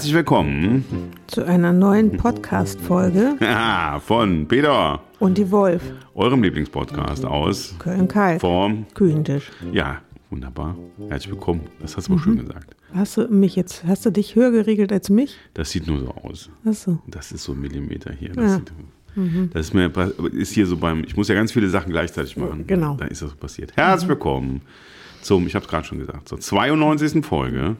Herzlich willkommen. Zu einer neuen Podcast-Folge. Ja, von Peter, und die Wolf, eurem Lieblingspodcast aus. Köln-Kalk, Form. Küchentisch. Ja, wunderbar. Herzlich willkommen. Das hast du aber schön gesagt. Hast du mich jetzt, hast du dich höher geregelt als mich? Das sieht nur so aus. Achso. Das ist so ein Millimeter hier. Das, Ja. sieht, das ist, mir, ist hier so beim, ich muss ja ganz viele Sachen gleichzeitig machen. Genau. Da ist das so passiert. Herzlich willkommen zum, ich habe es gerade schon gesagt, zur 92. Folge.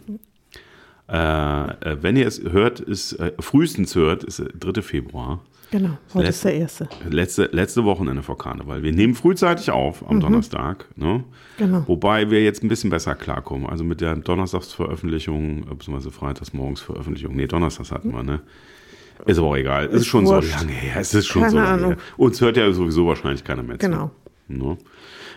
Äh, äh, wenn ihr es hört, ist äh, frühestens hört, ist der 3. Februar. Genau, heute Letzte- ist der erste. Letzte, letzte Wochenende vor Karneval. Wir nehmen frühzeitig auf am Donnerstag. Ne? Genau. Wobei wir jetzt ein bisschen besser klarkommen. Also mit der Donnerstagsveröffentlichung, äh, beziehungsweise Freitagsmorgensveröffentlichung. Nee, Donnerstags hatten wir, ne? Ist aber auch egal. Es ist, Ist schon wurscht. so lange her. Es ist schon Keine so lange Ahnung. her. Uns hört ja sowieso wahrscheinlich keiner mehr zu. Genau. Ne?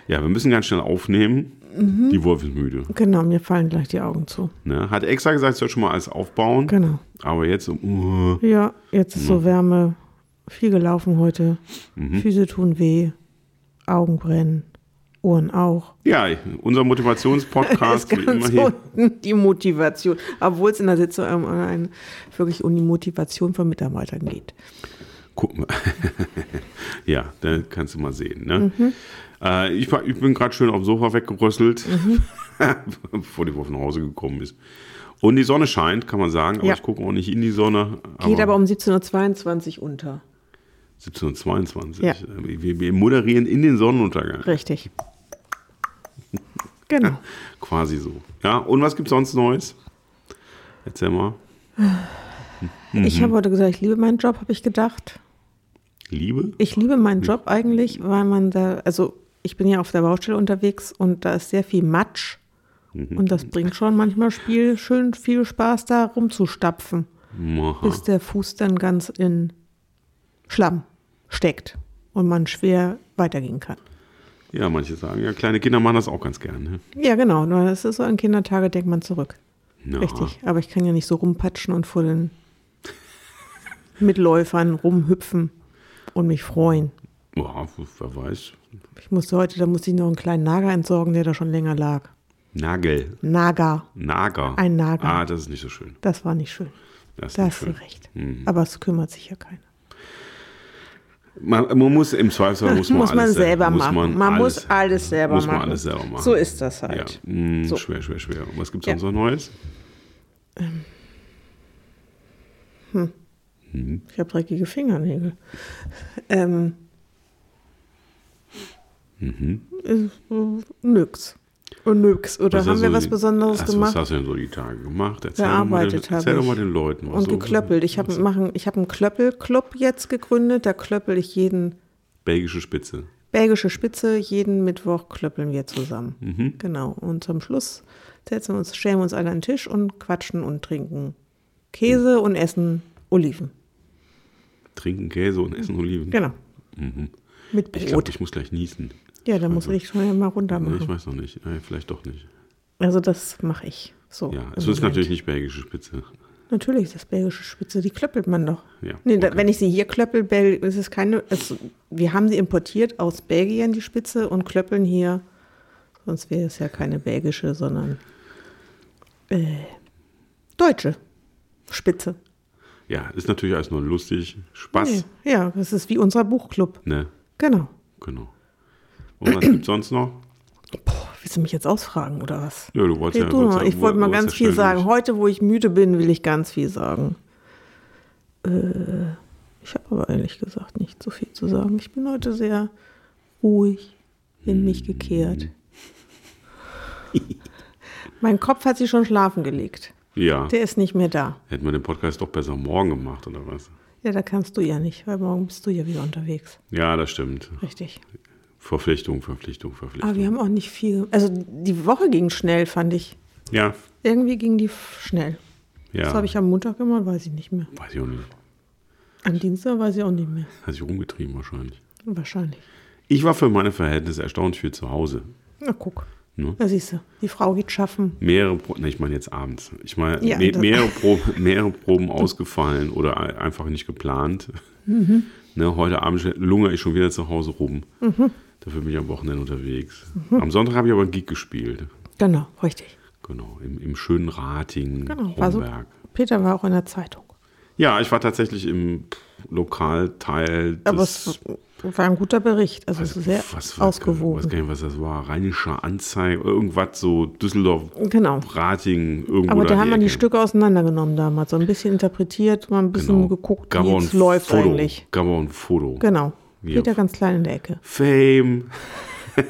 Ja, wir müssen ganz schnell aufnehmen. Mhm. Die Wolf ist müde. Genau, mir fallen gleich die Augen zu. Ne? Hat extra gesagt, ich soll schon mal alles aufbauen. Genau. Aber jetzt uh, Ja, jetzt ist so Wärme, viel gelaufen heute. Mhm. Füße tun weh, Augen brennen, Ohren auch. ja, unser Motivationspodcast, immer hier. unten die Motivation, obwohl es in der Sitzung um ein, wirklich um die Motivation von Mitarbeitern geht. Guck mal. ja, da kannst du mal sehen. Ne? Mhm. Äh, ich, war, ich bin gerade schön auf dem Sofa weggeröstelt, Mhm. bevor die Wolf nach Hause gekommen ist. Und die Sonne scheint, kann man sagen, aber Ja. ich gucke auch nicht in die Sonne. Geht aber um 17.22 Uhr unter. 1722. Ja. Wir, wir moderieren in den Sonnenuntergang. Richtig. Genau. Quasi so. Ja, und was gibt sonst Neues? Erzähl mal. Ich Mhm. habe heute gesagt, ich liebe meinen Job, habe ich gedacht. Liebe? Ich liebe meinen Job eigentlich, weil man da, also ich bin ja auf der Baustelle unterwegs und da ist sehr viel Matsch. Mhm. Und das bringt schon manchmal Spiel, schön viel Spaß, da rumzustapfen, Aha. bis der Fuß dann ganz in Schlamm steckt und man schwer weitergehen kann. Ja, manche sagen, ja, kleine Kinder machen das auch ganz gerne. Ne? Ja, genau. nur Das ist so an Kindertage, denkt man zurück. Na, Richtig. Aber ich kann ja nicht so rumpatschen und vor den Mitläufern rumhüpfen und mich freuen. Ja, wer weiß. Ich musste heute, da musste ich noch einen kleinen Nager entsorgen, der da schon länger lag. Nagel. Nager. Nager. Ein Nager. Ah, das ist nicht so schön. Das war nicht schön. Das ist Da nicht hast du schön. recht. Mhm. Aber es kümmert sich ja keiner. Man, man muss im Zweifelsfall muss man, muss man alles selber muss machen. Man, alles, muss alles selber muss machen. man alles selber machen. So ist das Ja, halt. mh, So. schwer, schwer, schwer. Und was gibt's Ja. sonst noch Neues? Ich habe dreckige Fingernägel. Ähm, Mhm. nix. Und nix. Oder Was haben wir du was die- Besonderes was, gemacht? Was hast du denn so die Tage gemacht? Erzähl, Gearbeitet habe erzähl doch ich. mal den Leuten. was Und so- geklöppelt. Ich habe ich hab einen Klöppelclub jetzt gegründet. Da klöppel ich jeden, Belgische Spitze. belgische Spitze, jeden Mittwoch klöppeln wir zusammen. Mhm. Genau. Und zum Schluss setzen wir uns, stellen wir uns alle an den Tisch und quatschen und trinken Käse und essen Oliven. Trinken Käse und essen Oliven. Genau. Mhm. Mit Ich Brot. glaube, ich muss gleich niesen. Ja, da muss ich schon mal runter Nee, ich machen. weiß noch nicht. Vielleicht doch nicht. Also das mache ich. So. Ja, im es ist natürlich nicht belgische Spitze. Natürlich, das belgische Spitze, die klöppelt man doch. Ja, Nee, da, okay. wenn ich sie hier klöppel, Bel ist es keine. Es, wir haben sie importiert aus Belgien, die Spitze, und klöppeln hier. Sonst wäre es ja keine belgische, sondern äh, deutsche Spitze. Ja, ist natürlich alles nur lustig. Spaß. Nee, ja, das ist wie unser Buchclub. Ne, Genau. genau. Und was gibt's sonst noch? Boah, willst du mich jetzt ausfragen oder was? Ja, du wolltest Ja, ja. du wolltest Ich wollte mal ganz ja viel sagen. durch. Heute, wo ich müde bin, will ich ganz viel sagen. Äh, ich habe aber ehrlich gesagt nicht so viel zu sagen. Ich bin heute sehr ruhig, in mich gekehrt. mein Kopf hat sich schon schlafen gelegt. Ja. Der ist nicht mehr da. Hätten wir den Podcast doch besser morgen gemacht, oder was? Ja, da kannst du ja nicht, weil morgen bist du ja wieder unterwegs. Ja, das stimmt. Richtig. Verpflichtung, Verpflichtung, Verpflichtung. Aber wir haben auch nicht viel. Also die Woche ging schnell, fand ich. ja, Irgendwie ging die schnell. ja. Das habe ich am Montag gemacht, weiß ich nicht mehr. Weiß ich auch nicht. Am Dienstag weiß ich auch nicht mehr. Hat sich rumgetrieben wahrscheinlich. Wahrscheinlich. Ich war für meine Verhältnisse erstaunlich viel zu Hause. Na guck. Ne? Da siehst du, die Frau geht schaffen. Mehrere Proben, ne, ich meine jetzt abends. Ich meine, Ja, me mehrere, Proben, mehrere Proben ausgefallen oder ein- einfach nicht geplant. Mhm. Ne, heute Abend lungere ich schon wieder zu Hause rum. Mhm. Dafür bin ich am Wochenende unterwegs. Am Sonntag habe ich aber einen Gig gespielt. Genau, richtig. Genau, im, im schönen Rating, Genau, war so. Peter war auch in der Zeitung. Ja, ich war tatsächlich im Lokalteil des... Aber es war ein guter Bericht. Also, es ist sehr was war, Ich weiß ausgewogen. gar nicht, was das war. Rheinischer Anzeige, irgendwas so Düsseldorf, Genau. Rating, irgendwo Aber da haben wir die. Stücke auseinandergenommen damals. So ein bisschen interpretiert, mal ein bisschen Genau. geguckt, wie es läuft Foto. eigentlich. Gab auch ein Foto. Genau. Ja. Peter ganz klein in der Ecke. Fame.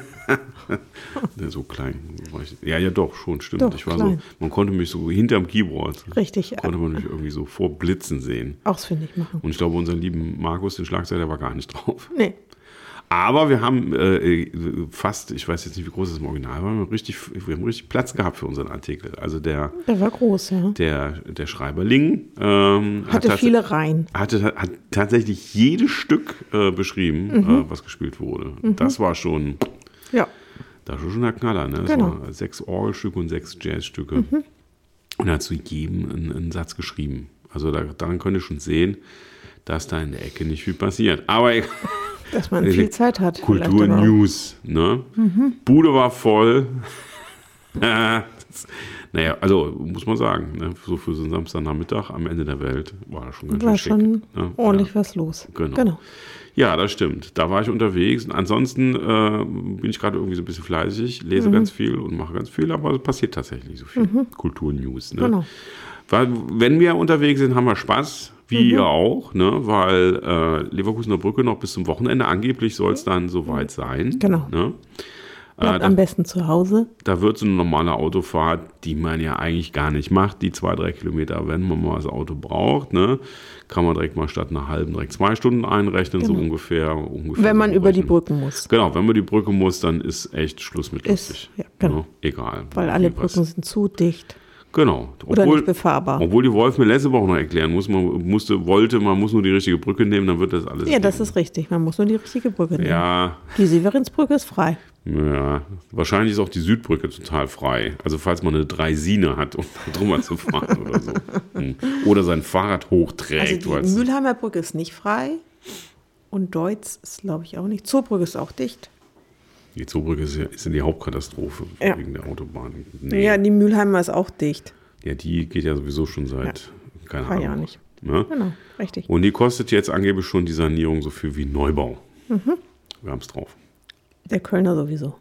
Ja, so klein war ich. Ja, ja, doch, schon, stimmt. Doch, ich war klein. so, man konnte mich so hinterm Keyboard, Richtig. konnte man mich irgendwie so vorblitzen sehen. Ausfindig machen. Und ich glaube, unseren lieben Markus, den Schlagzeuger, der war gar nicht drauf. Nee. Aber wir haben äh, fast, ich weiß jetzt nicht, wie groß das im Original war, wir haben richtig, wir haben richtig Platz gehabt für unseren Artikel. Also der, Der war groß, ja. der, der Schreiberling ähm, Hatte hat, viele Reihen. hatte, hat tatsächlich jedes Stück äh, beschrieben, Mhm. äh, was gespielt wurde. Das war schon, Ja. das war schon der Knaller. Ne? Das Genau. Mhm. war sechs Orgelstücke und sechs Jazzstücke. Und er hat zu jedem einen, einen Satz geschrieben. Also da, daran könnt ihr schon sehen, dass da in der Ecke nicht viel passiert. Aber Dass man viel Zeit hat. Kultur. News. Ne? Bude war voll. Naja, also muss man sagen, ne? so für so einen Samstagnachmittag am Ende der Welt war das schon ganz War schön schon schick. Ne? ordentlich Ja. was los. Genau. genau. Ja, das stimmt. Da war ich unterwegs. Und ansonsten äh, bin ich gerade irgendwie so ein bisschen fleißig, Mhm. lese ganz viel und mache ganz viel, aber es passiert tatsächlich so viel. Kulturnews. Ne? Genau. Weil, wenn wir unterwegs sind, haben wir Spaß, wie Mhm. ihr auch, ne? weil äh, Leverkusener Brücke noch bis zum Wochenende, angeblich soll es dann soweit sein. Genau. Ne? Äh, Bleibt da, am besten zu Hause. da wird so eine normale Autofahrt, die man ja eigentlich gar nicht macht, die zwei, drei Kilometer, wenn man mal das Auto braucht, ne? kann man direkt mal statt einer halben direkt zwei Stunden einrechnen, so Genau. ungefähr. ungefähr Wenn man so über die. Brücken muss. Genau, wenn man die Brücke muss, dann ist echt Schluss mit Ist, lustig. ja, genau. Ne? Egal. Weil alle. Brücken sind zu dicht. Genau. Oder nicht befahrbar. Obwohl die Wolf mir letzte Woche noch erklären muss, man musste, wollte, man muss nur die richtige Brücke nehmen, dann wird das alles. Ja, das ist richtig. Man muss nur die richtige Brücke nehmen. Ja, Die Severinsbrücke ist frei. ja. Wahrscheinlich ist auch die Südbrücke total frei. Also falls man eine Dreisine hat, um drüber zu fahren oder so. Hm. Oder sein Fahrrad hochträgt. Also die Mülheimer Brücke ist nicht frei. Und Deutz ist, glaube ich, auch nicht. Zoobrücke ist auch dicht. Die Zoobrücke ist ja, ist ja die Hauptkatastrophe Ja. wegen der Autobahn. Nee. Ja, die Mülheimer ist auch dicht. Ja, die geht ja sowieso schon seit, keine Drei Ahnung. Jahren nicht. Ne? Genau, richtig. Und die kostet jetzt angeblich schon die Sanierung so viel wie Neubau. Mhm. Wir haben es drauf. Der Kölner sowieso.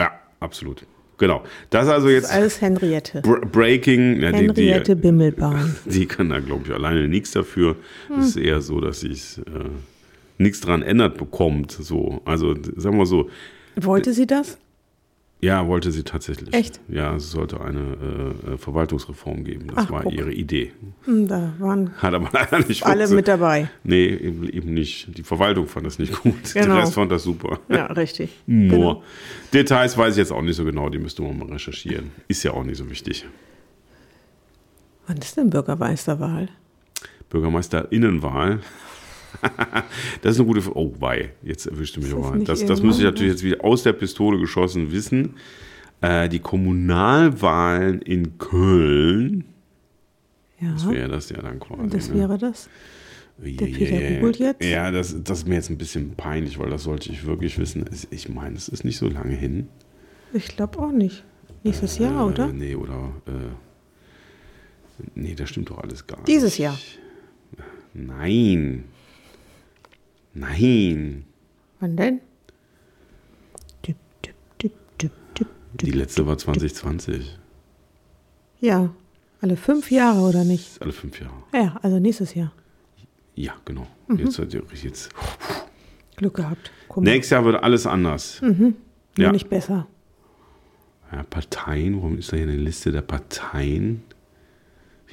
Ja, absolut. Genau. Das ist also Das jetzt ist alles Henriette. Br Breaking. Ja, die, Henriette die, Bimmelbahn. die kann da, glaube ich, alleine nichts dafür. Hm. Es ist eher so, dass sich äh, nichts dran ändert bekommt. So. Also, sagen wir so, Wollte sie das? ja, wollte sie tatsächlich. Echt? Ja, es sollte eine äh, Verwaltungsreform geben. Das Ach, war guck. ihre Idee. Hm, Da waren Hat aber leider nicht alle funktioniert. mit dabei. Nee, eben, eben nicht. Die Verwaltung fand das nicht gut. Genau. Der Rest fand das super. Ja, richtig. Nur. Details weiß ich jetzt auch nicht so genau, die müsste man mal recherchieren. Ist ja auch nicht so wichtig. Wann ist denn Bürgermeisterwahl? Bürgermeisterinnenwahl. das ist eine gute Frage. Oh, wei, jetzt erwischte mich Ist das Das, das müsste ich natürlich jetzt wieder aus der Pistole geschossen wissen. Äh, die Kommunalwahlen in Köln, Ja. das wäre das ja dann quasi. Das ne? wäre das? Der Peter googelt jetzt. Ja, das, das ist mir jetzt ein bisschen peinlich, weil das sollte ich wirklich wissen. Ich meine, es ist nicht so lange hin. Ich glaube auch nicht. Nächstes Jahr, Äh, oder? Nee, oder. Äh, nee, das stimmt doch alles gar nicht. Dieses Jahr. Nein. Nein. Wann denn? Tipp, tipp, tipp, tipp, tipp, Die letzte war 2020. Ja, alle fünf Jahre oder nicht? Alle fünf Jahre. Ja, also nächstes Jahr. Ja, genau. Mhm. Jetzt, jetzt. Glück gehabt. Mal. Nächstes Jahr wird alles anders. Nur ja. nicht besser. ja. Parteien, warum ist da hier eine Liste der Parteien?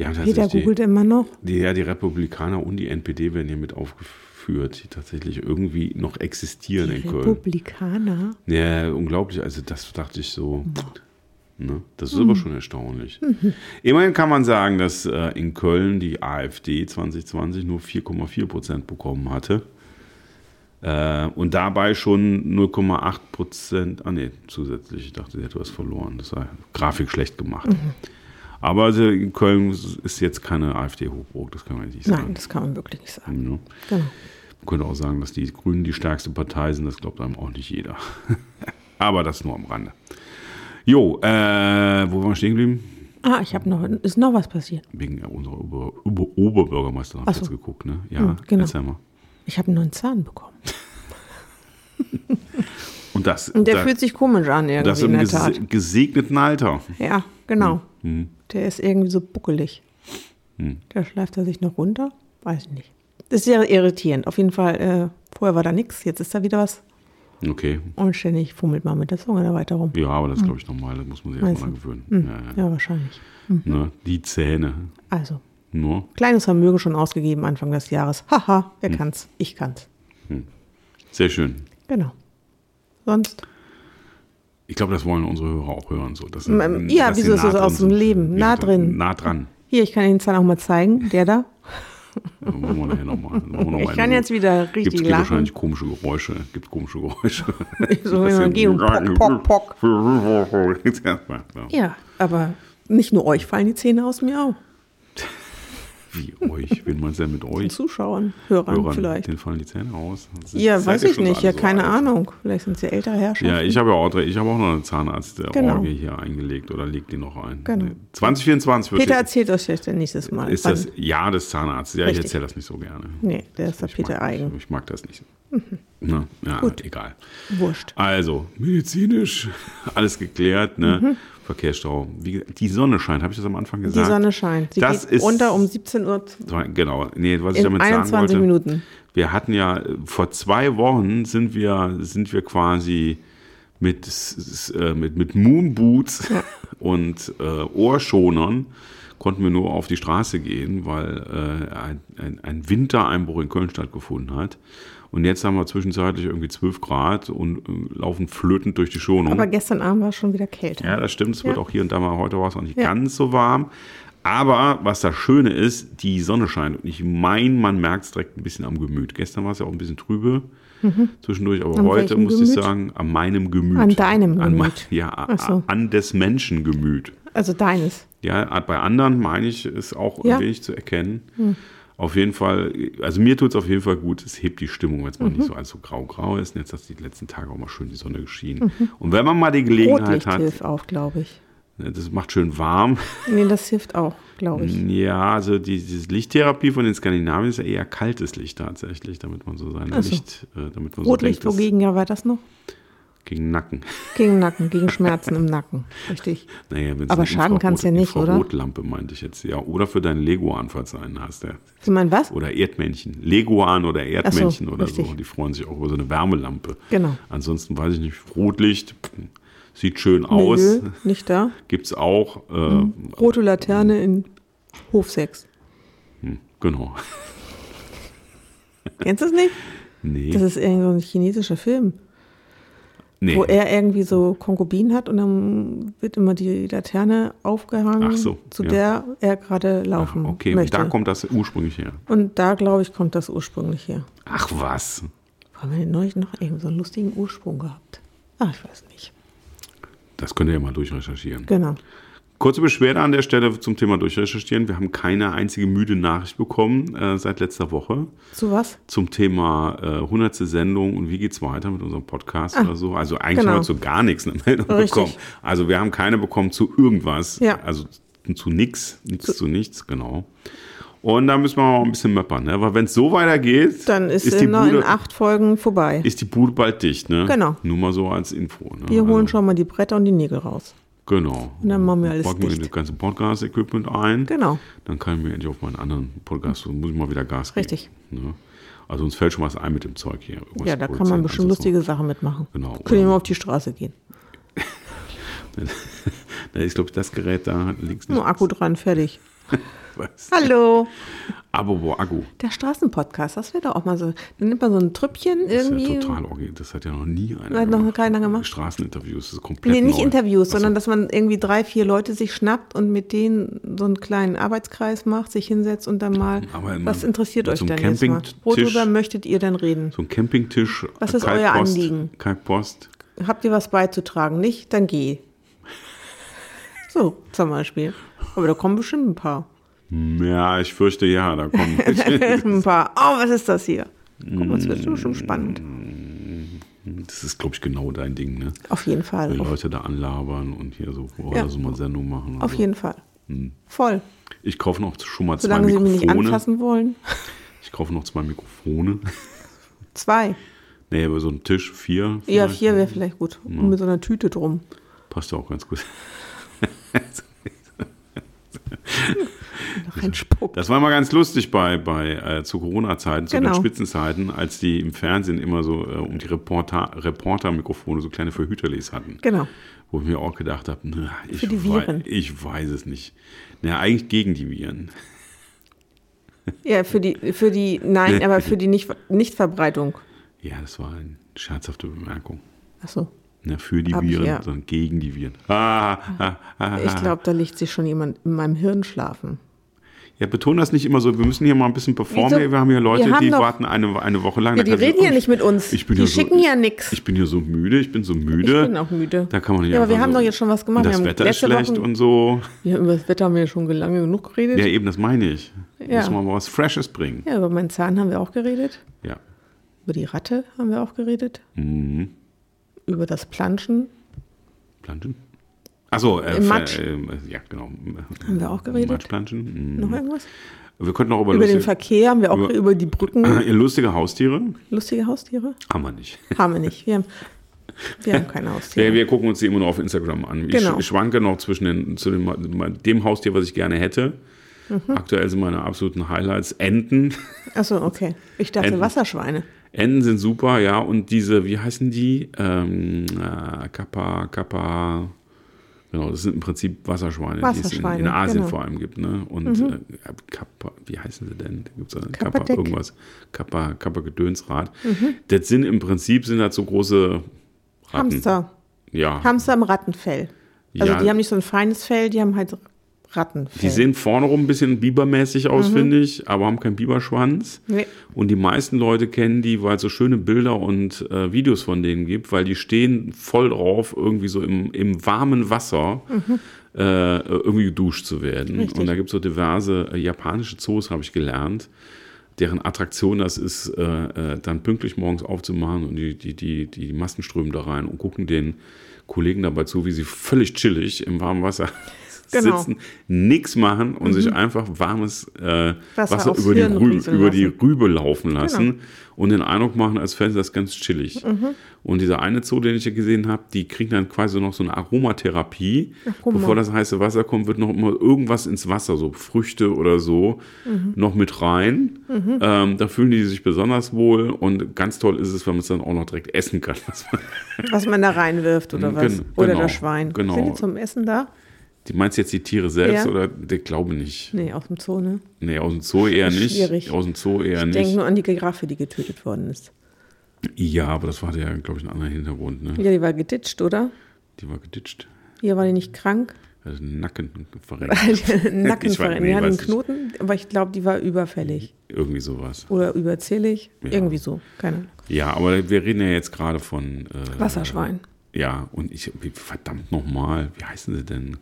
Peter tatsächlich die, googelt immer noch. die, ja, die Republikaner und die NPD werden hier mit aufgeführt, die tatsächlich irgendwie noch existieren Die in Köln. Republikaner. Ja, unglaublich. Also das dachte ich so. Ne? Das ist Mhm. aber schon erstaunlich. Immerhin kann man sagen, dass äh, in Köln die AfD 2020 nur 4,4 Prozent bekommen hatte. Äh, und dabei schon 0,8 Prozent, ah nee, zusätzlich, ich dachte, sie hätte was verloren. Das war Grafik schlecht gemacht. Aber also in Köln ist jetzt keine AfD-Hochburg, das kann man nicht sagen. Nein, das kann man wirklich nicht sagen. Ja. Genau. Man könnte auch sagen, dass die Grünen die stärkste Partei sind, das glaubt einem auch nicht jeder. Aber das nur am Rande. Jo, äh, wo waren wir stehen geblieben? Ah, ich habe noch, ist noch was passiert. Wegen unserer Ober, Ober, Oberbürgermeisterin habe ich jetzt so. geguckt, ne? Ja, Hm, genau. erzähl mal. Ich habe einen neuen Zahn bekommen. Und das, Und der da, fühlt sich komisch an das irgendwie in im der Tat. gese gesegneten Alter. Ja, genau. Hm. Der ist irgendwie so buckelig. Hm. Da schleift er sich noch runter. Weiß ich nicht. Das ist sehr irritierend. Auf jeden Fall, äh, vorher war da nichts, jetzt ist da wieder was. Okay. Und ständig fummelt man mit der Zunge da weiter rum. Ja, aber das ist, glaube ich, normal. Das muss man sich erstmal du? gewöhnen. Hm. Ja, ja. Ja, wahrscheinlich. Ne? Die Zähne. Also, Nur. kleines Vermögen schon ausgegeben Anfang des Jahres. Haha, wer Hm. kann's? Ich kann's. Sehr schön. Genau. Sonst? Ich glaube, das wollen unsere Hörer auch hören. So, dass, Ähm, ja, dass wieso ist nah das aus dem. Leben? Nah drin. Nah dran. Hier, ich kann Ihnen Zahn auch mal zeigen. Der da. Ja, machen wir nachher nochmal. Ich kann jetzt wieder richtig Gibt es lachen. wahrscheinlich komische Geräusche. Gibt komische Geräusche. So, wenn man geht und pock, pock, pock. Ja, aber nicht nur euch fallen die Zähne aus, mir auch. Wie euch? Wen meinst du denn mit Den euch? Zuschauern, Hörern Hörern, vielleicht. denen fallen die Zähne aus. Das Ja, weiß ich nicht. Ja, so keine alt? Ahnung. Vielleicht sind ja ältere Herrschaften. Ja, ich habe ja auch, ich habe auch noch eine Zahnarzt der Genau. Hier eingelegt oder legt die noch ein. Genau. 2024 wird Peter erzählt das jetzt nächstes Mal. ist das Jahr des Zahnarztes. Ja, ich Richtig. erzähle das nicht so gerne. Nee, der ist der Ich Peter mag, Eigen. Ich, ich mag das nicht. Na, ja, Gut. egal. Wurscht. Also, medizinisch, alles geklärt, ne? Verkehrsstau. Wie, die Sonne scheint, habe ich das am Anfang Die gesagt? Sonne scheint. Sie Das geht ist- runter um 17 Uhr Genau, nee, was ich damit sagen 21 wollte. Minuten. Wir hatten ja, vor zwei Wochen sind wir, sind wir quasi mit, äh, mit, mit Moonboots und äh, Ohrschonern konnten wir nur auf die Straße gehen, weil äh, ein, ein, ein Wintereinbruch in Köln stattgefunden hat. Und jetzt haben wir zwischenzeitlich irgendwie 12 Grad und äh, laufen flötend durch die Schonung. Aber gestern Abend war es schon wieder kälter. Ja, das stimmt. Es wird Ja. auch hier und da mal, heute war es auch nicht Ja. ganz so warm. Aber was das Schöne ist, die Sonne scheint. Und ich meine, man merkt es direkt ein bisschen am Gemüt. Gestern war es ja auch ein bisschen trübe zwischendurch, aber An heute muss ich Gemüt? sagen, an meinem Gemüt. An deinem an Gemüt. Ja, a- Ach so. an des Menschen Gemüt. Also deines. Ja, bei anderen meine ich, ist auch Ja. ein wenig zu erkennen. Auf jeden Fall, also mir tut es auf jeden Fall gut. Es hebt die Stimmung, wenn es mal nicht so allzu grau-grau ist. Und jetzt hat die letzten Tage auch mal schön die Sonne geschienen. Und wenn man mal die Gelegenheit Rotlicht hat, hilft auch, glaube ich. das macht schön warm. Nee, das hilft auch, glaube ich. Ja, also die, diese Lichttherapie von den Skandinavien ist ja eher kaltes Licht tatsächlich, damit man so sein Ach so. Licht, äh, damit man so Rotlicht, denkt, das- wogegen ja war das noch? Gegen Nacken. Gegen Nacken, gegen Schmerzen im Nacken. Richtig. Naja, Aber schaden kann's ja Infrarot- nicht, oder? Infrarotlampe meinte ich jetzt, ja. Oder für deinen Leguan-Verzeihen hast du. Sie meinen was? Oder Erdmännchen. Leguan oder Erdmännchen oder richtig. so. Die freuen sich auch über so eine Wärmelampe. Genau. Ansonsten weiß ich nicht, Rotlicht sieht schön aus. Nö, nicht da. Gibt es auch. Äh, Rote Laterne in Hof 6. hm, genau. Kennst du es nicht? Nee. Das ist irgend so ein chinesischer Film, nee. wo er irgendwie so Konkubinen hat und dann wird immer die Laterne aufgehangen, Ach so, zu ja. der er gerade Ach, laufen okay, möchte. und da kommt das ursprünglich her. und da, glaube ich, kommt das ursprünglich her. Ach was. Haben wir denn neulich noch irgendwie so einen lustigen Ursprung gehabt? Ach, ich weiß nicht. Das könnt ihr ja mal durchrecherchieren. Genau. Kurze Beschwerde an der Stelle zum Thema Durchrecherchieren. Wir haben keine einzige müde Nachricht bekommen äh, seit letzter Woche Zu was? zum Thema äh, 100. Sendung und wie geht's weiter mit unserem Podcast Ah, oder so. Also eigentlich genau. haben wir zu gar nichts eine Meldung Richtig. bekommen. Also wir haben keine bekommen zu irgendwas. Ja. Also zu nix, nichts zu, nichts, genau. Und da müssen wir mal ein bisschen möppern, ne? Weil wenn es so weitergeht, Dann ist, ist die noch in Bude, acht Folgen vorbei. ist die Bude bald dicht, ne? Genau. Nur mal so als Info. Ne? Wir holen Also- schon mal die Bretter und die Nägel raus. Genau. Und dann machen wir alles Packen wir dicht. das ganze Podcast-Equipment ein. Genau. Dann kann ich mir endlich auf meinen anderen Podcast, so muss ich mal wieder Gas geben. Richtig. Ne? Also uns fällt schon was ein mit dem Zeug hier. irgendwas Ja, da kann man bestimmt Also lustige Sachen mitmachen. Genau. Können wir mal auf die Straße gehen. Da ist, glaube ich, das Gerät da links. Nur Akku dran, fertig. Was? Hallo. Apropos Akku. Der Straßenpodcast, das wäre doch auch mal so. Dann nimmt man so ein Trüppchen Das ist irgendwie. ja total Das hat ja noch nie einer Hat noch keiner gemacht? Straßeninterviews, das ist komplett Nee, nicht neu. Interviews, Ach so. sondern dass man irgendwie drei, vier Leute sich schnappt und mit denen so einen kleinen Arbeitskreis macht, sich hinsetzt und dann mal, Aber in- was interessiert euch so denn jetzt mal? Worüber möchtet ihr denn reden? So ein Campingtisch. Was ist Kalkpost, euer Anliegen? Kalkpost. Habt ihr was beizutragen? Nicht? Dann geh. So, zum Beispiel. Aber da kommen bestimmt ein paar. Ja, ich fürchte ja, da kommen. ein paar. Oh, was ist das hier? Guck mal, das wird schon, spannend. das ist, glaube ich, genau dein Ding, ne? Auf jeden Fall. Die Auf, Leute da anlabern und hier so, oh, Ja. so mal Sendung machen. auf so. jeden Fall. Voll. Ich kaufe noch schon mal zwei Solange sie mich nicht Mikrofone. anfassen wollen. Ich kaufe noch zwei Mikrofone. Zwei. Nee, aber so ein Tisch, vier. Ja, vielleicht. vier wäre vielleicht gut. Und mit so einer Tüte drum. Passt ja auch ganz gut. Noch ein Spuck. Das war mal ganz lustig bei, bei äh, zu Corona-Zeiten, zu Genau. den Spitzenzeiten, als die im Fernsehen immer so äh, um die Reporter, Reportermikrofone so kleine Verhüterlis hatten. Genau. Wo ich mir auch gedacht habe, na, ich, Für die Viren. ich weiß es nicht. Na, eigentlich gegen die Viren. Ja, für die, für die, nein, aber für die Nicht Nichtverbreitung. Ja, das war eine scherzhafte Bemerkung. Achso. Na, für die ich, Viren, ja. sondern gegen die Viren. Ah, ah, ah, Ich glaube, da liegt sich schon jemand in meinem Hirn schlafen. Ja, betone das nicht immer so. Wir müssen hier mal ein bisschen performen. Wieso? Wir haben hier Leute, haben die doch- warten eine, eine Woche lang. Ja, die reden ja nicht mit uns. Ich bin die ja so- schicken ja nichts. Ich bin hier so müde, ich bin so müde. Ich bin auch müde. Da kann man nicht Ja, aber wir haben so- doch jetzt schon was gemacht. Das wir haben Wetter ist schlecht Woche, und so. ja, über das Wetter haben wir ja schon lange genug geredet. Ja, Ja, eben, das meine ich. Ja. Muss man mal was Freshes bringen. über meinen Zahn haben wir auch geredet. Ja. Über die Ratte haben wir auch geredet. Mhm. Über das Planschen Planschen? Achso, äh, Im Matsch. äh, ja, genau. haben wir auch geredet. Matschplanschen. Mhm. Noch irgendwas? Wir könnten noch über, Über den Verkehr haben wir auch über- über, die Brücken. äh, lustige Haustiere. Lustige Haustiere? Haben wir nicht. Haben wir nicht. Wir haben, wir haben keine Haustiere. Ja, wir gucken uns die immer nur auf Instagram an. Ich, Genau. ich schwanke noch zwischen den, zu dem, dem Haustier, was ich gerne hätte. Mhm. Aktuell sind meine absoluten Highlights Enten. Achso, okay. Ich dachte Enten. Wasserschweine. Enten sind super, ja. Und diese, wie heißen die? Ähm, äh, Kappa, Kappa. Genau, das sind im Prinzip Wasserschweine, die es in, Wasserschweine, in Asien genau. vor allem gibt. Ne? Und äh, Kappa, wie heißen sie denn? Da gibt es Kappa irgendwas. Kappa, Kappa Gedönsrad. Das sind im Prinzip sind das so große Ratten. Hamster. Ja. Hamster im Rattenfell. Also Ja. die haben nicht so ein feines Fell, die haben halt Rattenfell. Die sehen vorne rum ein bisschen bibermäßig Mhm. aus, finde ich, aber haben keinen Biberschwanz. Nee. Und die meisten Leute kennen die, weil es so schöne Bilder und äh, Videos von denen gibt, weil die stehen voll drauf, irgendwie so im, im warmen Wasser äh, irgendwie geduscht zu werden. Mhm. Richtig. Und da gibt es so diverse äh, japanische Zoos, habe ich gelernt, deren Attraktion das ist, äh, äh, dann pünktlich morgens aufzumachen und die, die, die, die Massen strömen da rein und gucken den Kollegen dabei zu, wie sie völlig chillig im warmen Wasser Genau. sitzen, nichts machen und sich einfach warmes äh, Wasser Wasser, über, die Hirn Rü rieseln über die. Rübe laufen lassen Genau. und den Eindruck machen, als fände das ganz chillig. Mhm. Und dieser eine Zoo, den ich hier gesehen habe, die kriegen dann quasi noch so eine Aromatherapie. mal. Bevor das heiße Wasser kommt, wird noch immer irgendwas ins Wasser, so Früchte oder so, Mhm. noch mit rein. Ähm, da fühlen die sich besonders wohl und ganz toll ist es, wenn man es dann auch noch direkt essen kann. Was man- Was man da reinwirft oder was. Gen- Oder genau, das Schwein. genau. Sind die zum Essen da? Die meinst du jetzt die Tiere selbst Ja. oder? Ich glaube nicht. Nee, aus dem Zoo, ne? Nee, aus dem Zoo eher nicht. Schwierig. Aus dem Zoo eher Ich nicht. denke nur an die Giraffe, die getötet worden ist. Ja, aber das war ja, glaube ich, ein anderer Hintergrund. Ne? Ja, die war geditscht, oder? Die war geditscht. Hier war die nicht krank. Also Nacken verrenkt. Nacken Ich verrenkt. nee, Die hat einen ich. Knoten, aber ich glaube, die war überfällig. Irgendwie sowas. Oder überzählig. Ja. Irgendwie so. Keine Ahnung. Ja, aber wir reden ja jetzt gerade von. Äh, Wasserschwein. Ja, und ich, verdammt nochmal, wie heißen sie denn?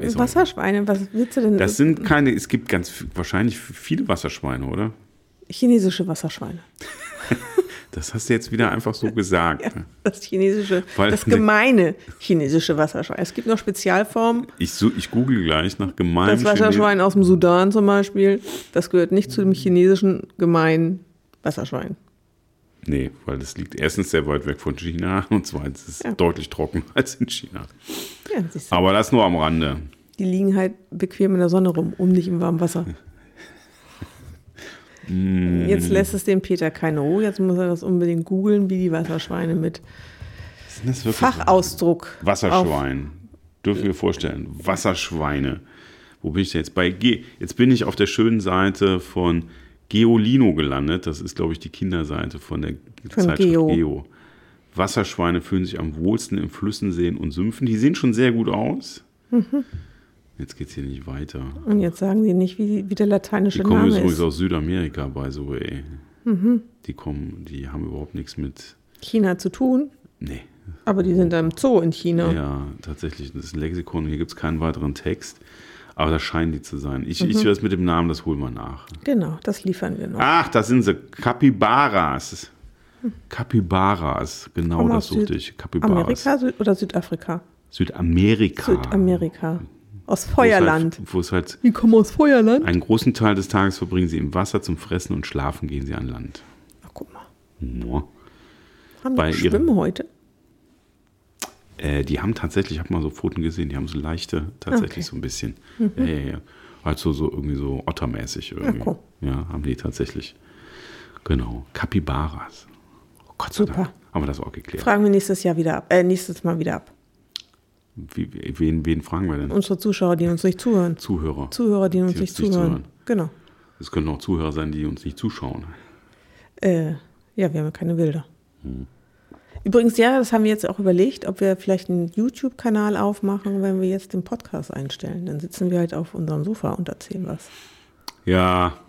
Ist auch- Wasserschweine, was willst du denn? Das sind keine, es gibt ganz wahrscheinlich viele Wasserschweine, oder? chinesische Wasserschweine. Das hast du jetzt wieder einfach so gesagt. ne? Das chinesische, Weil- das gemeine chinesische Wasserschwein. Es gibt noch Spezialformen. Ich, su- ich google gleich nach gemeinem Das Wasserschwein aus dem Sudan zum Beispiel, das gehört nicht zu dem chinesischen gemeinen Wasserschwein. Nee, weil das liegt erstens sehr weit weg von China und zweitens ist es Ja. deutlich trockener als in China. Ja, du. Aber das nur am Rande. Die liegen halt bequem in der Sonne rum und nicht im warmen Wasser. Mm. Jetzt lässt es dem Peter keine Ruhe. Jetzt muss er das unbedingt googeln, wie die Wasserschweine mit das Fachausdruck. Wasserschwein? Dürfen wir vorstellen. Wasserschweine. wo bin ich denn jetzt? Bei Ge jetzt bin ich auf der schönen Seite von Geolino gelandet. Das ist, glaube ich, die Kinderseite von der Von Zeitschrift Geo. Geo. Wasserschweine fühlen sich am wohlsten in Flüssen, Seen und Sümpfen. Die sehen schon sehr gut aus. Mhm. Jetzt geht es hier nicht weiter. Und jetzt sagen sie nicht, wie, wie der lateinische Die kommen Name übrigens ist. Mhm. aus Südamerika, by the way. Die kommen, die haben überhaupt nichts mit. China zu tun, Nee. aber die sind da im Zoo in China. Ja, tatsächlich. Das ist ein Lexikon. Hier gibt es keinen weiteren Text. Aber das scheinen die zu sein. Ich, Mhm. ich das mit dem Namen, das holen wir nach. Genau, das liefern wir noch. Ach, da sind sie. Capybaras. Capybaras. Genau Kommen das suchte ich. Capybaras. Amerika Süd oder Südafrika? Südamerika. Südamerika. Aus Wo es Feuerland. Halt, wo es halt Die kommen aus Feuerland. einen großen Teil des Tages verbringen sie im Wasser zum Fressen und Schlafen gehen sie an Land. Ach, guck mal. Ja. Haben Bei die ihren- Schwimmen heute? Äh, die haben tatsächlich, ich habe mal so Pfoten gesehen, die haben so leichte, tatsächlich Okay. so ein bisschen. Ja, ja, ja. Halt so, irgendwie so ottermäßig irgendwie. cool. Ja, haben die tatsächlich. Genau. Capybaras. Oh Gott sei Super. Dank. Haben wir das auch geklärt. Fragen wir nächstes Jahr wieder ab. Äh, nächstes Mal wieder ab. Wie, wie- wen, wen fragen wir denn? Unsere Zuschauer, die uns nicht zuhören. Zuhörer. Zuhörer, die uns Die nicht uns nicht zuhören. zuhören. Genau. Es können auch Zuhörer sein, die uns nicht zuschauen. Äh, ja, wir haben ja keine Bilder. Hm. Übrigens, ja, das haben wir jetzt auch überlegt, ob wir vielleicht einen YouTube-Kanal aufmachen, wenn wir jetzt den Podcast einstellen. Dann sitzen wir halt auf unserem Sofa und erzählen was. Ja.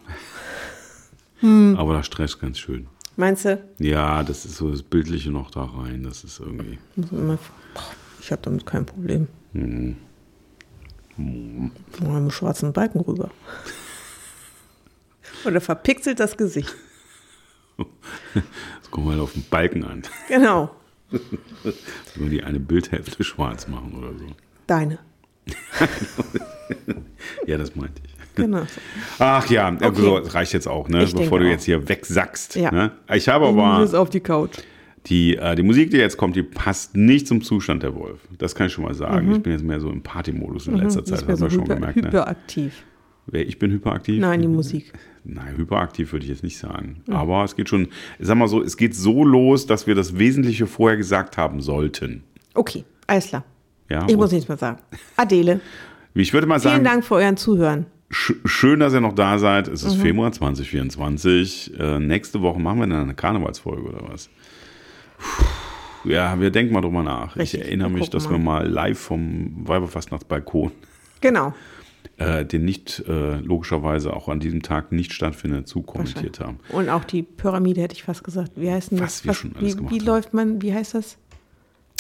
Hm. Aber das stresst ganz schön. Meinst du? Ja, das ist so das Bildliche noch da rein. Das ist irgendwie. Ich habe damit kein Problem. Hm. Mal einen schwarzen Balken rüber. Oder verpixelt das Gesicht. Das kommt mal auf den Balken an. Genau. Nur die eine Bildhälfte schwarz machen oder so. Deine. Ja, das meinte ich. Genau. Ach ja, Okay. so, das reicht jetzt auch, ne? Ich bevor du auch. jetzt hier wegsackst. Ja. Ne? Ich habe Aber aber auf die Couch. die, äh, die Musik, die jetzt kommt, die passt nicht zum Zustand der Wolf. Das kann ich schon mal sagen. Ich bin jetzt mehr so im Partymodus in letzter Zeit, Mhm. Nicht mehr hast so schon hyper, gemerkt. Ne? hyperaktiv. Wer, Ich bin hyperaktiv? Nein, die Musik. Nein, hyperaktiv würde ich jetzt nicht sagen. Aber es geht schon, ich sag mal so, es geht so los, dass wir das Wesentliche vorher gesagt haben sollten. Okay, alles klar. Ja, Ich muss nichts mehr sagen. Adele, ich würde mal vielen sagen, Dank für euren Zuhören. sch schön, dass ihr noch da seid. Es Mhm. ist Februar 2024. Äh, nächste Woche machen wir dann eine Karnevalsfolge oder was? Puh, Ja, wir denken mal drüber nach. Richtig, ich erinnere mich, dass wir mal live vom Weiberfastnachtsbalkon, Genau. Äh, den nicht äh, logischerweise auch an diesem Tag nicht stattfindet, zu kommentiert haben. Und auch die Pyramide hätte ich fast gesagt. Wie heißt denn das? Was wir schon alles wie, gemacht wie haben. läuft man, wie heißt das?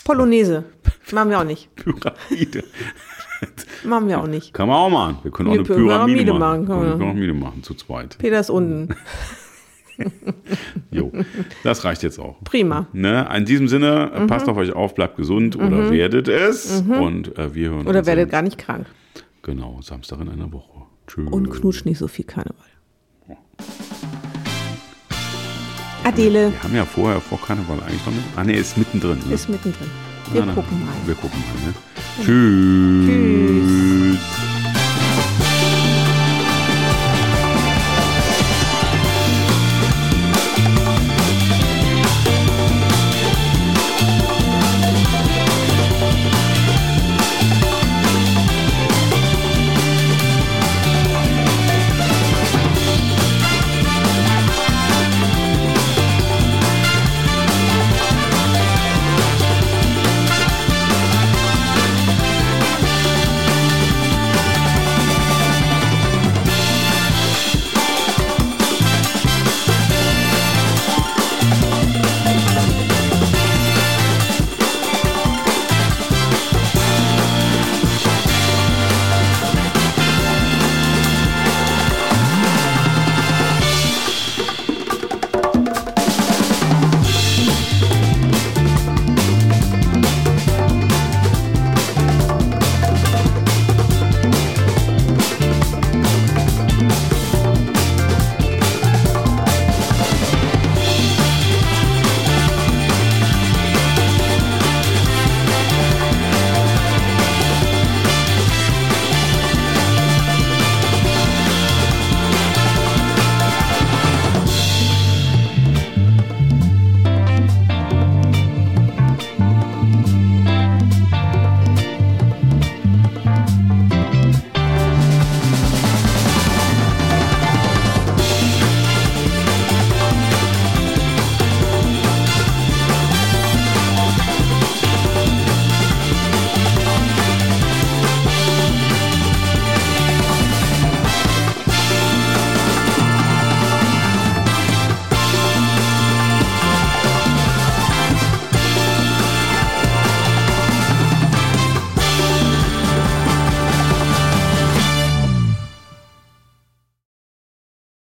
Polonaise. Machen wir auch nicht. Pyramide. Machen wir auch nicht. Kann man auch machen. Wir können auch Eine Pyramide, Pyramide machen. machen, Wir können auch Pyramide machen, zu zweit. Peter ist unten. Jo, das reicht jetzt auch. Prima. Ne? In diesem Sinne, Mhm. äh, passt auf euch auf, bleibt gesund oder werdet es. Und äh, wir hören Oder werdet gar nicht krank. Genau, Samstag in einer Woche. Tschüss. Und knutscht nicht so viel Karneval. Adele Wir haben ja vorher vor Karneval eigentlich noch mit. Ah, ne, ist mittendrin. Ne? ist mittendrin. Wir Na, na, gucken mal. Wir gucken mal. Ne? Tschüss. Tschüss.